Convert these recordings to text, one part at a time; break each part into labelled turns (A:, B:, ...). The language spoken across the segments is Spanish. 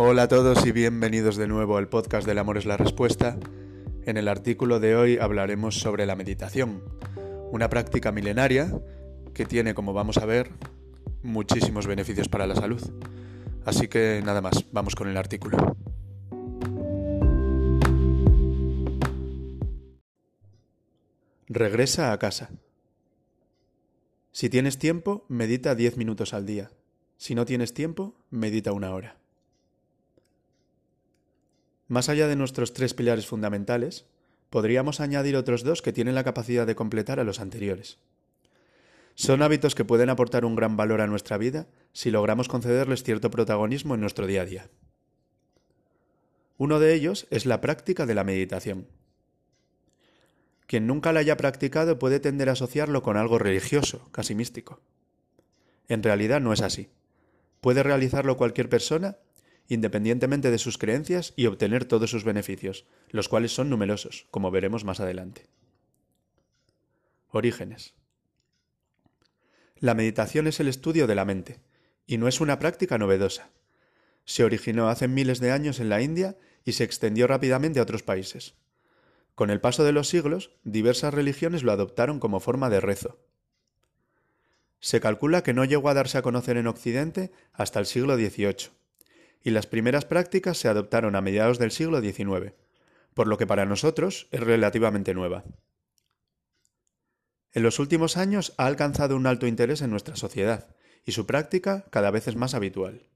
A: Hola a todos y bienvenidos de nuevo al podcast del amor es la respuesta. En el artículo de hoy hablaremos sobre la meditación, una práctica milenaria que tiene, como vamos a ver, muchísimos beneficios para la salud. Así que nada más, vamos con el artículo. Regresa a casa. Si tienes tiempo, medita 10 minutos al día. Si no tienes tiempo, medita una hora. Más allá de nuestros tres pilares fundamentales, podríamos añadir otros dos que tienen la capacidad de completar a los anteriores. Son hábitos que pueden aportar un gran valor a nuestra vida si logramos concederles cierto protagonismo en nuestro día a día. Uno de ellos es la práctica de la meditación. Quien nunca la haya practicado puede tender a asociarlo con algo religioso, casi místico. En realidad no es así. Puede realizarlo cualquier persona, independientemente de sus creencias, y obtener todos sus beneficios, los cuales son numerosos, como veremos más adelante. Orígenes. La meditación es el estudio de la mente, y no es una práctica novedosa. Se originó hace miles de años en la India y se extendió rápidamente a otros países. Con el paso de los siglos, diversas religiones lo adoptaron como forma de rezo. Se calcula que no llegó a darse a conocer en Occidente hasta el siglo XVIII, y las primeras prácticas se adoptaron a mediados del siglo XIX, por lo que para nosotros es relativamente nueva. En los últimos años ha alcanzado un alto interés en nuestra sociedad, y su práctica cada vez es más habitual.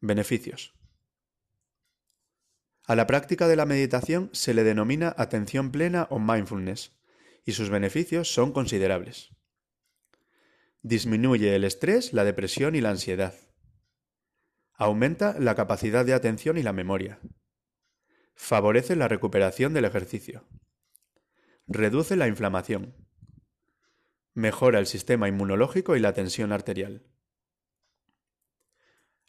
A: Beneficios. A la práctica de la meditación se le denomina atención plena o mindfulness, y sus beneficios son considerables. Disminuye el estrés, la depresión y la ansiedad. Aumenta la capacidad de atención y la memoria. Favorece la recuperación del ejercicio. Reduce la inflamación. Mejora el sistema inmunológico y la tensión arterial.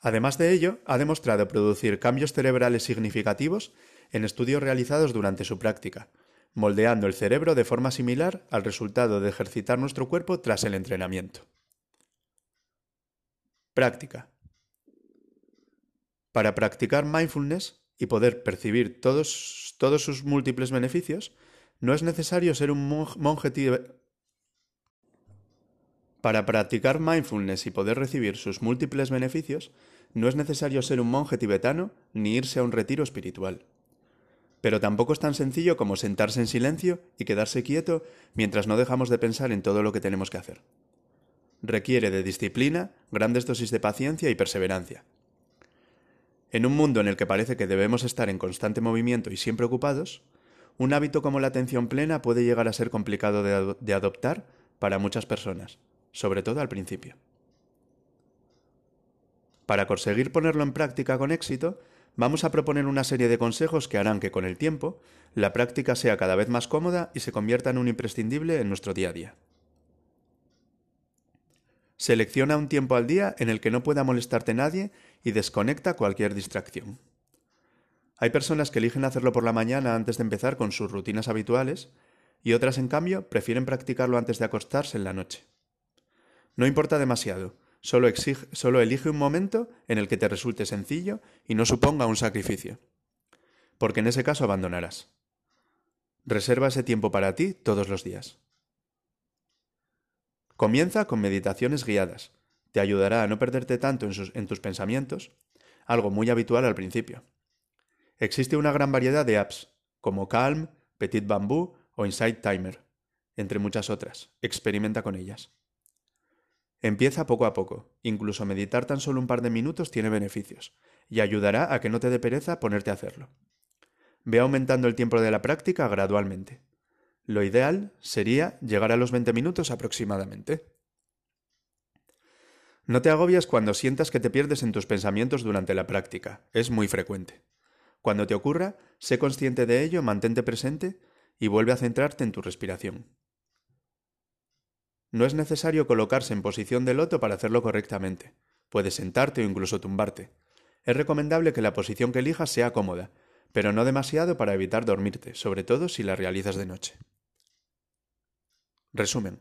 A: Además de ello, ha demostrado producir cambios cerebrales significativos en estudios realizados durante su práctica, moldeando el cerebro de forma similar al resultado de ejercitar nuestro cuerpo tras el entrenamiento. Práctica. Para practicar mindfulness y poder percibir todos, sus múltiples beneficios, no es necesario ser un monje para practicar mindfulness y poder recibir sus múltiples beneficios, no es necesario ser un monje tibetano ni irse a un retiro espiritual. Pero tampoco es tan sencillo como sentarse en silencio y quedarse quieto mientras no dejamos de pensar en todo lo que tenemos que hacer. Requiere de disciplina, grandes dosis de paciencia y perseverancia. En un mundo en el que parece que debemos estar en constante movimiento y siempre ocupados, un hábito como la atención plena puede llegar a ser complicado de, de adoptar para muchas personas sobre todo al principio. Para conseguir ponerlo en práctica con éxito, vamos a proponer una serie de consejos que harán que con el tiempo la práctica sea cada vez más cómoda y se convierta en un imprescindible en nuestro día a día. Selecciona un tiempo al día en el que no pueda molestarte nadie y desconecta cualquier distracción. Hay personas que eligen hacerlo por la mañana antes de empezar con sus rutinas habituales y otras, en cambio, prefieren practicarlo antes de acostarse en la noche. No importa demasiado, solo, solo elige un momento en el que te resulte sencillo y no suponga un sacrificio. Porque en ese caso abandonarás. Reserva ese tiempo para ti todos los días. Comienza con meditaciones guiadas. Te ayudará a no perderte tanto en, tus pensamientos, algo muy habitual al principio. Existe una gran variedad de apps, como Calm, Petit Bamboo o Insight Timer, entre muchas otras. Experimenta con ellas. Empieza poco a poco. Incluso meditar tan solo un par de minutos tiene beneficios, y ayudará a que no te dé pereza ponerte a hacerlo. Ve aumentando el tiempo de la práctica gradualmente. Lo ideal sería llegar a los 20 minutos aproximadamente. No te agobias cuando sientas que te pierdes en tus pensamientos durante la práctica. Es muy frecuente. Cuando te ocurra, sé consciente de ello, mantente presente y vuelve a centrarte en tu respiración. No es necesario colocarse en posición de loto para hacerlo correctamente. Puedes sentarte o incluso tumbarte. Es recomendable que la posición que elijas sea cómoda, pero no demasiado para evitar dormirte, sobre todo si la realizas de noche. Resumen.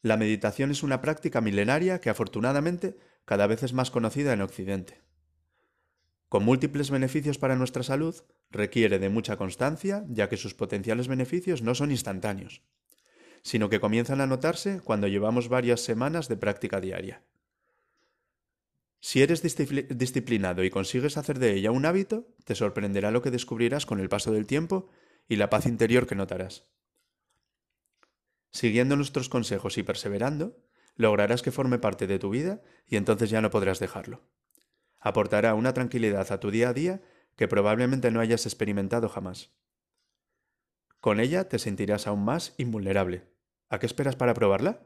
A: La meditación es una práctica milenaria que afortunadamente cada vez es más conocida en Occidente. Con múltiples beneficios para nuestra salud, requiere de mucha constancia, ya que sus potenciales beneficios no son instantáneos, sino que comienzan a notarse cuando llevamos varias semanas de práctica diaria. Si eres disciplinado y consigues hacer de ella un hábito, te sorprenderá lo que descubrirás con el paso del tiempo y la paz interior que notarás. Siguiendo nuestros consejos y perseverando, lograrás que forme parte de tu vida y entonces ya no podrás dejarlo. Aportará una tranquilidad a tu día a día que probablemente no hayas experimentado jamás. Con ella te sentirás aún más invulnerable. ¿A qué esperas para probarla?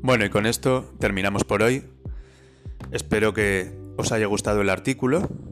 A: Bueno, y con esto terminamos por hoy. Espero que os haya gustado el artículo